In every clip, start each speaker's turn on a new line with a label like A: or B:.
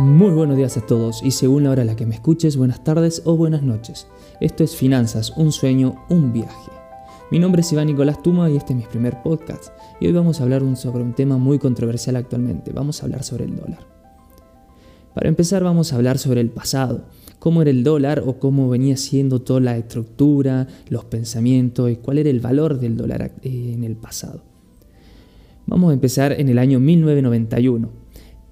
A: Muy buenos días a todos y según la hora a la que me escuches, buenas tardes o buenas noches. Esto es Finanzas, un sueño, un viaje. Mi nombre es Iván Nicolás Tuma y este es mi primer podcast y hoy vamos a hablar sobre un tema muy controversial actualmente, vamos a hablar sobre el dólar. Para empezar vamos a hablar sobre el pasado, cómo era el dólar o cómo venía siendo toda la estructura, los pensamientos y cuál era el valor del dólar eh, en el pasado. Vamos a empezar en el año 1991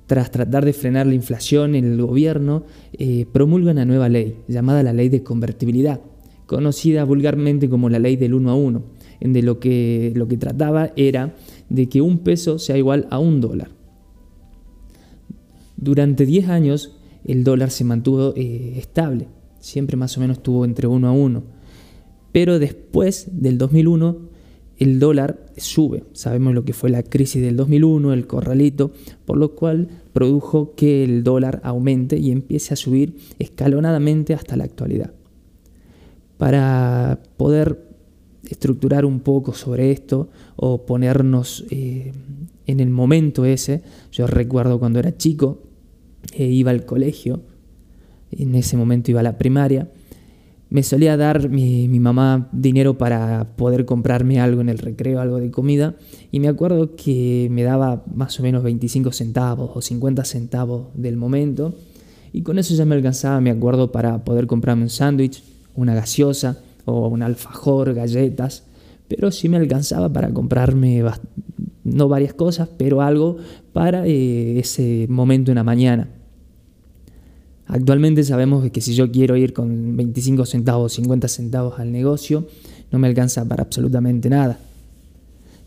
A: tras tratar de frenar la inflación, el gobierno eh, promulga una nueva ley llamada la ley de convertibilidad, conocida vulgarmente como la ley del 1 a 1, en de lo que, lo que trataba era de que un peso sea igual a un dólar. Durante 10 años el dólar se mantuvo eh, estable, siempre más o menos estuvo entre 1 a 1, pero después del 2001 el dólar sube. Sabemos lo que fue la crisis del 2001, el corralito, por lo cual produjo que el dólar aumente y empiece a subir escalonadamente hasta la actualidad. Para poder estructurar un poco sobre esto o ponernos eh, en el momento ese, yo recuerdo cuando era chico, eh, iba al colegio, en ese momento iba a la primaria, me solía dar mi, mamá dinero para poder comprarme algo en el recreo, algo de comida, y me acuerdo que me daba más o menos 25 centavos o 50 centavos del momento, y con eso ya me alcanzaba, me acuerdo, para poder comprarme un sándwich, una gaseosa o un alfajor, galletas, pero sí me alcanzaba para comprarme, no varias cosas, pero algo para eh, ese momento en la mañana. Actualmente sabemos que si yo quiero ir con 25 centavos, 50 centavos al negocio, no me alcanza para absolutamente nada.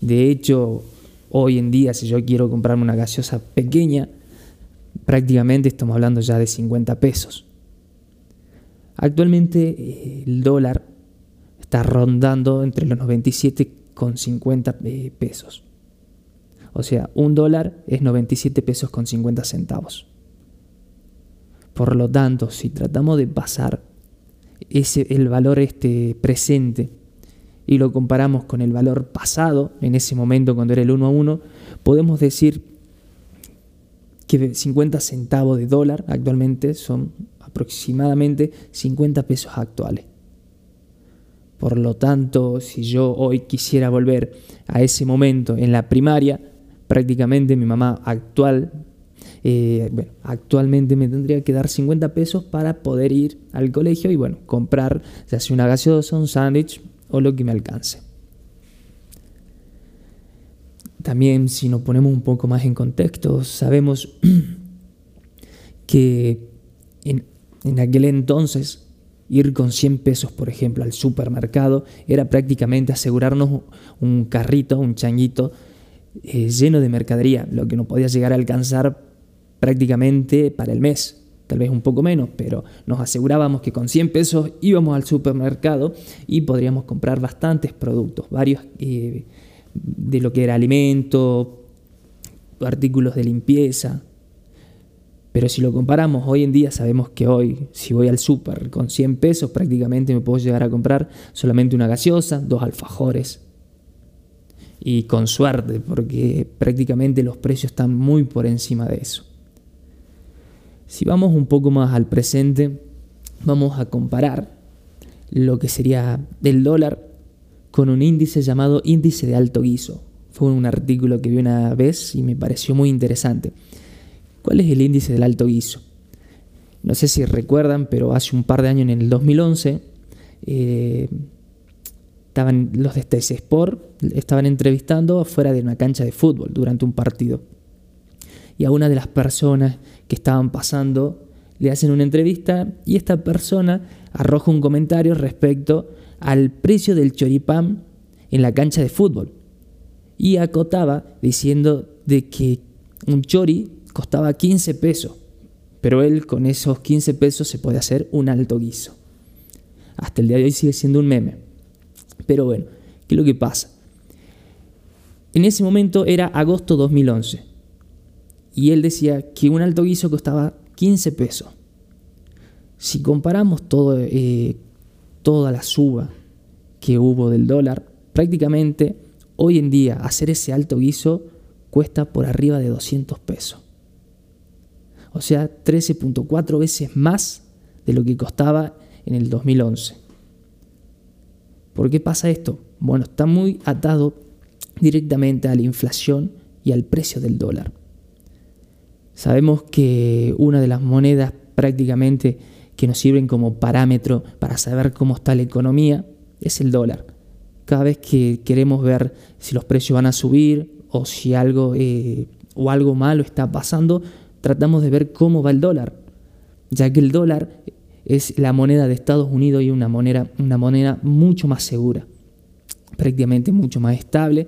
A: De hecho, hoy en día si yo quiero comprarme una gaseosa pequeña, prácticamente estamos hablando ya de 50 pesos. Actualmente eh, el dólar está rondando entre los 97,50 eh, pesos. O sea, un dólar es 97 pesos con 50 centavos. Por lo tanto, si tratamos de pasar ese, el valor este presente y lo comparamos con el valor pasado, en ese momento cuando era el 1 a 1, podemos decir que 50 centavos de dólar actualmente son aproximadamente 50 pesos actuales. Por lo tanto, si yo hoy quisiera volver a ese momento en la primaria, prácticamente mi mamá actual eh, bueno, actualmente me tendría que dar 50 pesos para poder ir al colegio y bueno, comprar ya sea una gaseosa, un sándwich o lo que me alcance. También si nos ponemos un poco más en contexto, sabemos que en, en aquel entonces ir con 100 pesos, por ejemplo, al supermercado era prácticamente asegurarnos un carrito, un changuito eh, lleno de mercadería, lo que no podía llegar a alcanzar prácticamente para el mes, tal vez un poco menos, pero nos asegurábamos que con 100 pesos íbamos al supermercado y podríamos comprar bastantes productos, varios eh, de lo que era alimento, artículos de limpieza. Pero si lo comparamos hoy en día, sabemos que hoy, si voy al super con 100 pesos, prácticamente me puedo llegar a comprar solamente una gaseosa, dos alfajores. Y con suerte, porque prácticamente los precios están muy por encima de eso. Si vamos un poco más al presente, vamos a comparar lo que sería el dólar con un índice llamado índice de alto guiso. Fue un artículo que vi una vez y me pareció muy interesante. ¿Cuál es el índice del alto guiso? No sé si recuerdan, pero hace un par de años, en el 2011, eh, estaban los de TC Sport estaban entrevistando afuera de una cancha de fútbol durante un partido y a una de las personas que estaban pasando le hacen una entrevista y esta persona arroja un comentario respecto al precio del choripán en la cancha de fútbol. Y acotaba diciendo de que un chori costaba 15 pesos, pero él con esos 15 pesos se puede hacer un alto guiso. Hasta el día de hoy sigue siendo un meme. Pero bueno, ¿qué es lo que pasa? En ese momento era agosto 2011 y él decía que un alto guiso costaba 15 pesos. Si comparamos todo, eh, toda la suba que hubo del dólar, prácticamente hoy en día hacer ese alto guiso cuesta por arriba de 200 pesos. o sea, 13.4 veces más de lo que costaba en el 2011. ¿Por qué pasa esto? Bueno, está muy atado directamente a la inflación y al precio del dólar. Sabemos que una de las monedas prácticamente que nos sirven como parámetro para saber cómo está la economía es el dólar. Cada vez que queremos ver si los precios van a subir o si algo eh, o algo malo está pasando, tratamos de ver cómo va el dólar, ya que el dólar es la moneda de Estados Unidos y una moneda, una moneda mucho más segura, prácticamente mucho más estable,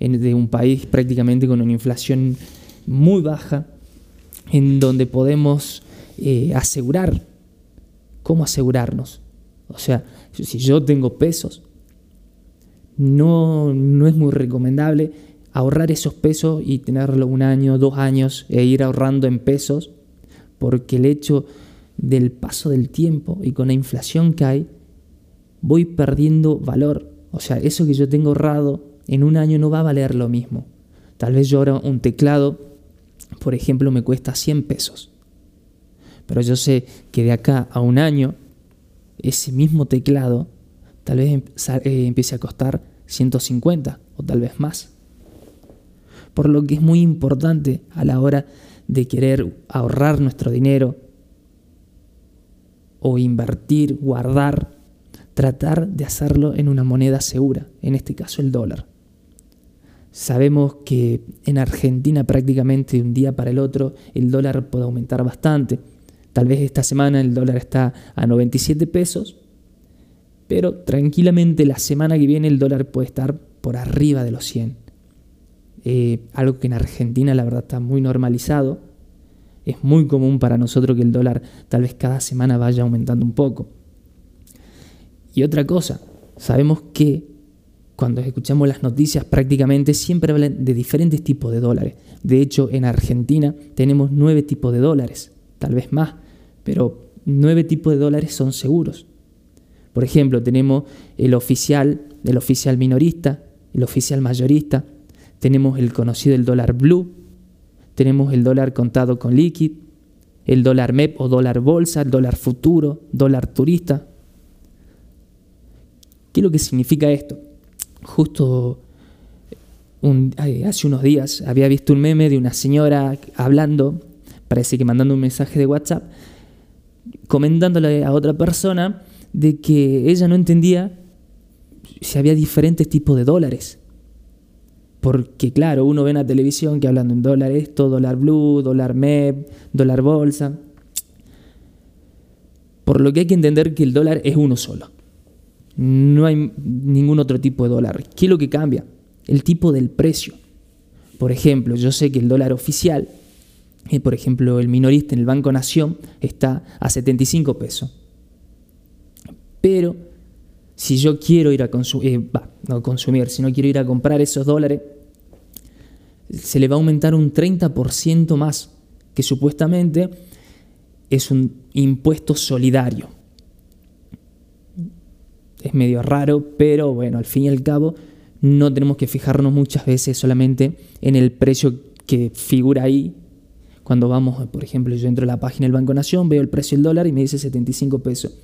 A: de un país prácticamente con una inflación muy baja, en donde podemos eh, asegurar. ¿Cómo asegurarnos? O sea, si yo tengo pesos, no, no es muy recomendable ahorrar esos pesos y tenerlo un año, dos años e ir ahorrando en pesos, porque el hecho del paso del tiempo y con la inflación que hay, voy perdiendo valor. O sea, eso que yo tengo ahorrado en un año no va a valer lo mismo. Tal vez yo ahora un teclado, por ejemplo, me cuesta 100 pesos. Pero yo sé que de acá a un año, ese mismo teclado tal vez em, eh, empiece a costar 150 o tal vez más por lo que es muy importante a la hora de querer ahorrar nuestro dinero o invertir, guardar, tratar de hacerlo en una moneda segura, en este caso el dólar. Sabemos que en Argentina prácticamente de un día para el otro el dólar puede aumentar bastante. Tal vez esta semana el dólar está a 97 pesos, pero tranquilamente la semana que viene el dólar puede estar por arriba de los 100. Eh, algo que en Argentina la verdad está muy normalizado. Es muy común para nosotros que el dólar tal vez cada semana vaya aumentando un poco. Y otra cosa, sabemos que cuando escuchamos las noticias prácticamente siempre hablan de diferentes tipos de dólares. De hecho, en Argentina tenemos nueve tipos de dólares, tal vez más, pero nueve tipos de dólares son seguros. Por ejemplo, tenemos el oficial, el oficial minorista, el oficial mayorista, tenemos el conocido el dólar blue, tenemos el dólar contado con liquid, el dólar MEP o dólar bolsa, el dólar futuro, dólar turista. ¿Qué es lo que significa esto? Justo hace unos días había visto un meme de una señora hablando, parece que mandando un mensaje de WhatsApp, comentándole a otra persona de que ella no entendía si había diferentes tipos de dólares. Porque claro, uno ve en la televisión que hablan en dólar esto, dólar blue, dólar MEP, dólar bolsa. Por lo que hay que entender que el dólar es uno solo. No hay ningún otro tipo de dólar. ¿Qué es lo que cambia? El tipo del precio. Por ejemplo, yo sé que el dólar oficial, eh, por ejemplo, el minorista en el Banco Nación está a 75 pesos. Pero si yo quiero ir a eh, consumir, si no quiero ir a comprar esos dólares, se le va a aumentar un 30% más, que supuestamente es un impuesto solidario. Es medio raro, pero bueno, al fin y al cabo no tenemos que fijarnos muchas veces solamente en el precio que figura ahí. Cuando vamos, por ejemplo, yo entro a la página del Banco Nación, veo el precio del dólar y me dice 75 pesos.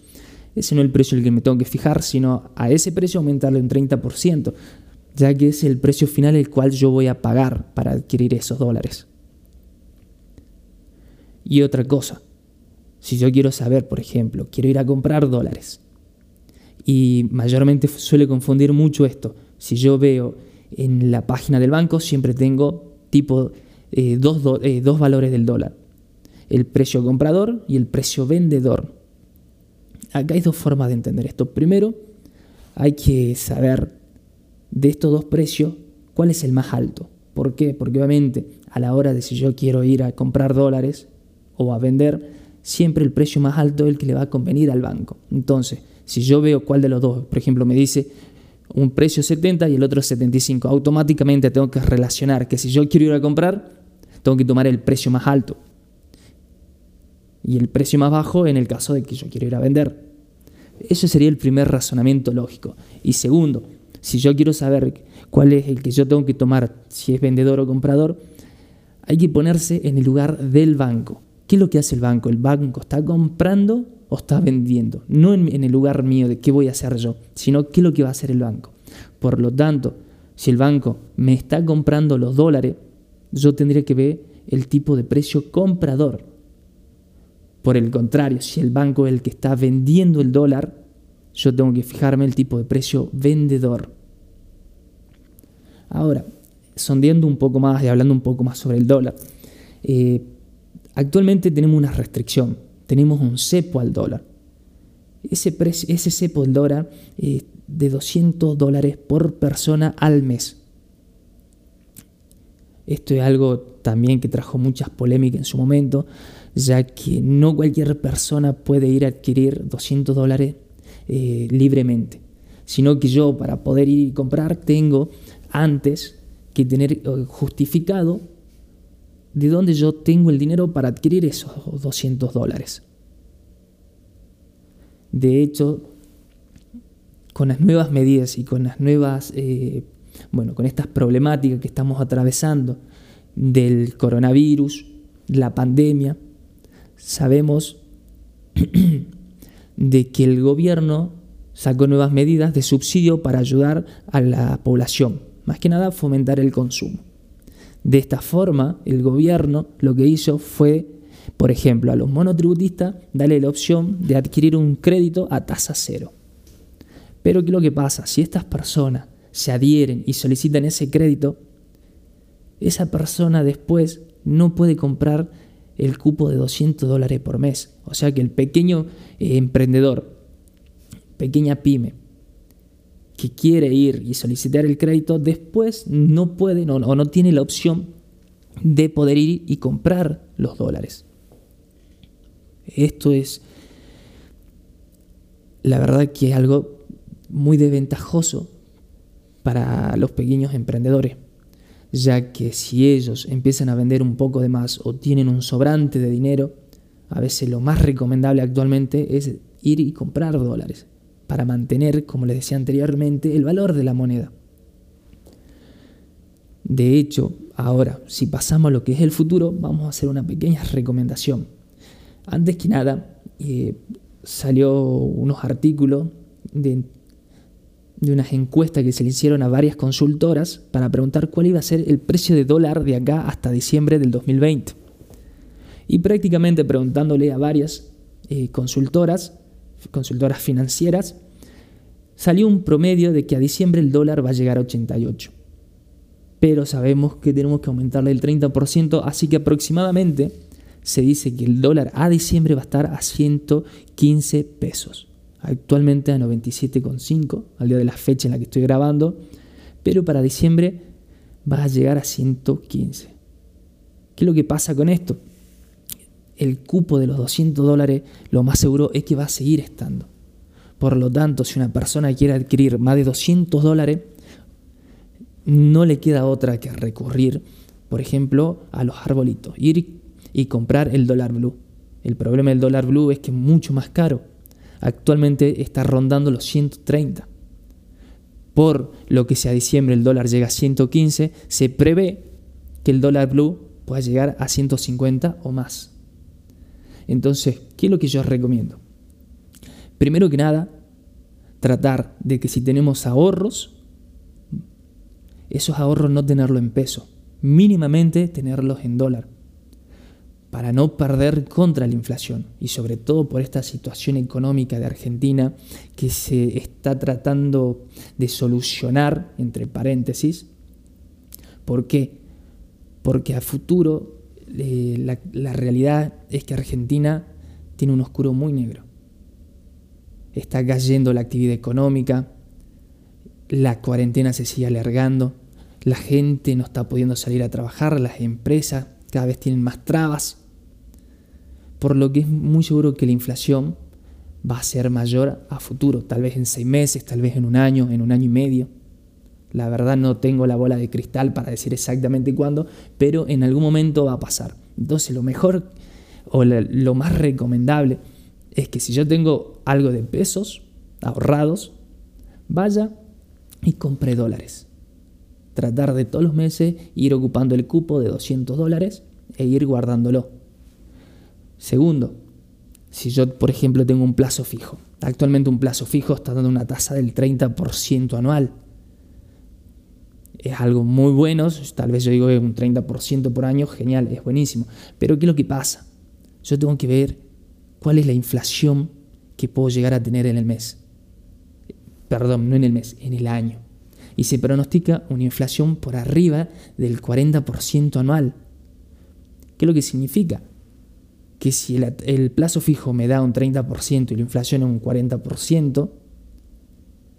A: Ese no es el precio el que me tengo que fijar, sino a ese precio aumentarle un 30% ya que es el precio final el cual yo voy a pagar para adquirir esos dólares. Y otra cosa, si yo quiero saber, por ejemplo, quiero ir a comprar dólares, y mayormente suele confundir mucho esto, si yo veo en la página del banco siempre tengo tipo eh, dos, eh, dos valores del dólar, el precio comprador y el precio vendedor. Acá hay dos formas de entender esto. Primero, hay que saber de estos dos precios, ¿cuál es el más alto? ¿Por qué? Porque obviamente a la hora de si yo quiero ir a comprar dólares o a vender, siempre el precio más alto es el que le va a convenir al banco. Entonces, si yo veo cuál de los dos, por ejemplo, me dice un precio 70 y el otro 75, automáticamente tengo que relacionar que si yo quiero ir a comprar, tengo que tomar el precio más alto. Y el precio más bajo en el caso de que yo quiero ir a vender. Ese sería el primer razonamiento lógico. Y segundo, si yo quiero saber cuál es el que yo tengo que tomar, si es vendedor o comprador, hay que ponerse en el lugar del banco. ¿Qué es lo que hace el banco? El banco está comprando o está vendiendo. No en, el lugar mío de qué voy a hacer yo, sino qué es lo que va a hacer el banco. Por lo tanto, si el banco me está comprando los dólares, yo tendría que ver el tipo de precio comprador. Por el contrario, si el banco es el que está vendiendo el dólar, yo tengo que fijarme el tipo de precio vendedor. Ahora, sondeando un poco más y hablando un poco más sobre el dólar, eh, actualmente tenemos una restricción, tenemos un cepo al dólar. Ese, cepo al dólar es de 200 dólares por persona al mes. Esto es algo también que trajo muchas polémicas en su momento, ya que no cualquier persona puede ir a adquirir 200 dólares eh, libremente, sino que yo para poder ir y comprar tengo antes que tener eh, justificado de dónde yo tengo el dinero para adquirir esos 200 dólares. De hecho, con las nuevas medidas y con las nuevas, eh, bueno, con estas problemáticas que estamos atravesando del coronavirus, la pandemia, sabemos de que el gobierno sacó nuevas medidas de subsidio para ayudar a la población, más que nada fomentar el consumo. De esta forma, el gobierno lo que hizo fue, por ejemplo, a los monotributistas darle la opción de adquirir un crédito a tasa cero. Pero ¿qué es lo que pasa? Si estas personas se adhieren y solicitan ese crédito, esa persona después no puede comprar el cupo de 200 dólares por mes. O sea que el pequeño eh, emprendedor, pequeña pyme, que quiere ir y solicitar el crédito, después no puede o no tiene la opción de poder ir y comprar los dólares. Esto es, la verdad que es algo muy desventajoso para los pequeños emprendedores, ya que si ellos empiezan a vender un poco de más o tienen un sobrante de dinero, a veces lo más recomendable actualmente es ir y comprar dólares para mantener, como les decía anteriormente, el valor de la moneda. De hecho, ahora, si pasamos a lo que es el futuro, vamos a hacer una pequeña recomendación. Antes que nada, eh, salió unos artículos de de unas encuestas que se le hicieron a varias consultoras para preguntar cuál iba a ser el precio de dólar de acá hasta diciembre del 2020. Y prácticamente preguntándole a varias eh, consultoras, consultoras financieras, salió un promedio de que a diciembre el dólar va a llegar a 88. Pero sabemos que tenemos que aumentarle el 30%, así que aproximadamente se dice que el dólar a diciembre va a estar a 115 pesos actualmente a 97,5 al día de la fecha en la que estoy grabando, pero para diciembre va a llegar a 115. ¿Qué es lo que pasa con esto? El cupo de los 200 dólares lo más seguro es que va a seguir estando. Por lo tanto, si una persona quiere adquirir más de 200 dólares, no le queda otra que recurrir, por ejemplo, a los arbolitos, ir y comprar el dólar blue. El problema del dólar blue es que es mucho más caro actualmente está rondando los 130. Por lo que si a diciembre el dólar llega a 115, se prevé que el dólar blue pueda llegar a 150 o más. Entonces, ¿qué es lo que yo recomiendo? Primero que nada, tratar de que si tenemos ahorros, esos ahorros no tenerlo en peso, mínimamente tenerlos en dólar para no perder contra la inflación y sobre todo por esta situación económica de Argentina que se está tratando de solucionar, entre paréntesis. ¿Por qué? Porque a futuro eh, la, la realidad es que Argentina tiene un oscuro muy negro. Está cayendo la actividad económica, la cuarentena se sigue alargando, la gente no está pudiendo salir a trabajar, las empresas cada vez tienen más trabas por lo que es muy seguro que la inflación va a ser mayor a futuro, tal vez en seis meses, tal vez en un año, en un año y medio. La verdad no tengo la bola de cristal para decir exactamente cuándo, pero en algún momento va a pasar. Entonces lo mejor o lo más recomendable es que si yo tengo algo de pesos ahorrados, vaya y compre dólares. tratar de todos los meses ir ocupando el cupo de 200 dólares e ir guardándolo. Segundo, si yo, por ejemplo, tengo un plazo fijo, actualmente un plazo fijo está dando una tasa del 30% anual. Es algo muy bueno, tal vez yo digo un 30% por año, genial, es buenísimo. Pero ¿qué es lo que pasa? Yo tengo que ver cuál es la inflación que puedo llegar a tener en el mes. Perdón, no en el mes, en el año. Y se pronostica una inflación por arriba del 40% anual. ¿Qué es lo que significa? Que si el, plazo fijo me da un 30% y la inflación es un 40%,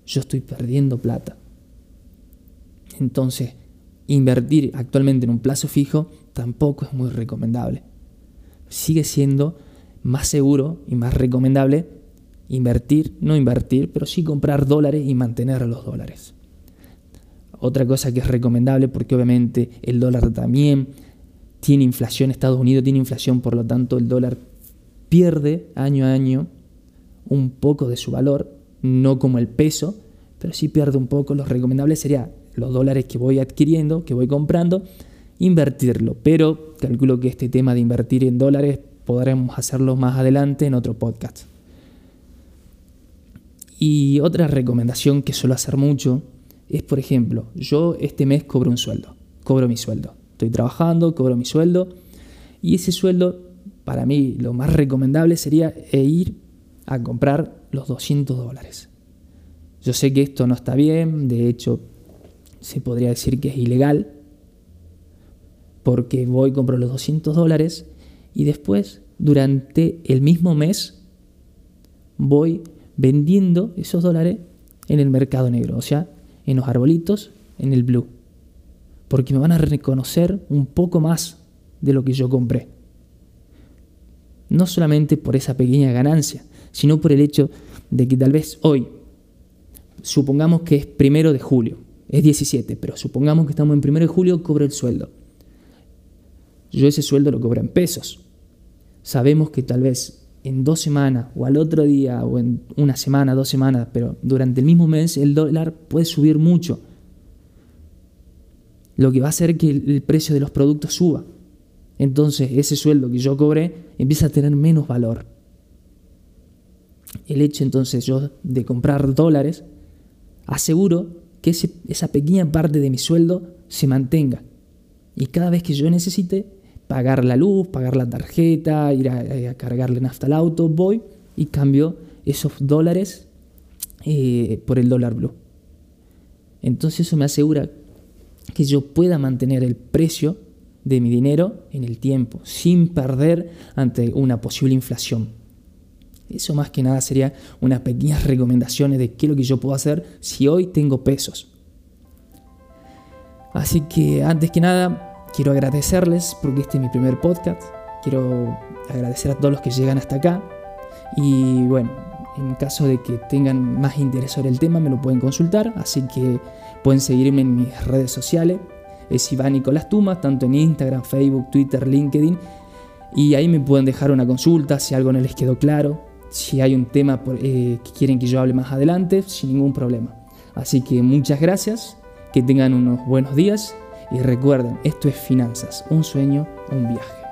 A: yo estoy perdiendo plata. Entonces, invertir actualmente en un plazo fijo tampoco es muy recomendable. Sigue siendo más seguro y más recomendable invertir, no invertir, pero sí comprar dólares y mantener los dólares. Otra cosa que es recomendable, porque obviamente el dólar también tiene inflación, Estados Unidos tiene inflación, por lo tanto el dólar pierde año a año un poco de su valor, no como el peso, pero sí pierde un poco. Lo recomendable sería los dólares que voy adquiriendo, que voy comprando, invertirlo. Pero calculo que este tema de invertir en dólares podremos hacerlo más adelante en otro podcast. Y otra recomendación que suelo hacer mucho es, por ejemplo, yo este mes cobro un sueldo, cobro mi sueldo. Estoy trabajando, cobro mi sueldo y ese sueldo, para mí, lo más recomendable sería ir a comprar los 200 dólares. Yo sé que esto no está bien, de hecho, se podría decir que es ilegal, porque voy, compro los 200 dólares y después, durante el mismo mes, voy vendiendo esos dólares en el mercado negro, o sea, en los arbolitos, en el blue porque me van a reconocer un poco más de lo que yo compré. No solamente por esa pequeña ganancia, sino por el hecho de que tal vez hoy, supongamos que es primero de julio, es 17, pero supongamos que estamos en primero de julio, cobro el sueldo. Yo ese sueldo lo cobro en pesos. Sabemos que tal vez en dos semanas o al otro día o en una semana, dos semanas, pero durante el mismo mes el dólar puede subir mucho lo que va a hacer que el precio de los productos suba. Entonces ese sueldo que yo cobré empieza a tener menos valor. El hecho entonces yo de comprar dólares, aseguro que esa pequeña parte de mi sueldo se mantenga. Y cada vez que yo necesite pagar la luz, pagar la tarjeta, ir a, cargarle nafta al auto, voy y cambio esos dólares eh, por el dólar blue. Entonces eso me asegura que yo pueda mantener el precio de mi dinero en el tiempo, sin perder ante una posible inflación. Eso más que nada sería unas pequeñas recomendaciones de qué es lo que yo puedo hacer si hoy tengo pesos. Así que antes que nada, quiero agradecerles porque este es mi primer podcast. Quiero agradecer a todos los que llegan hasta acá. Y bueno, en caso de que tengan más interés sobre el tema, me lo pueden consultar. Así que Pueden seguirme en mis redes sociales. Es Iván Nicolás Tumas, tanto en Instagram, Facebook, Twitter, LinkedIn. Y ahí me pueden dejar una consulta si algo no les quedó claro, si hay un tema eh, que quieren que yo hable más adelante, sin ningún problema. Así que muchas gracias, que tengan unos buenos días y recuerden, esto es finanzas, un sueño, un viaje.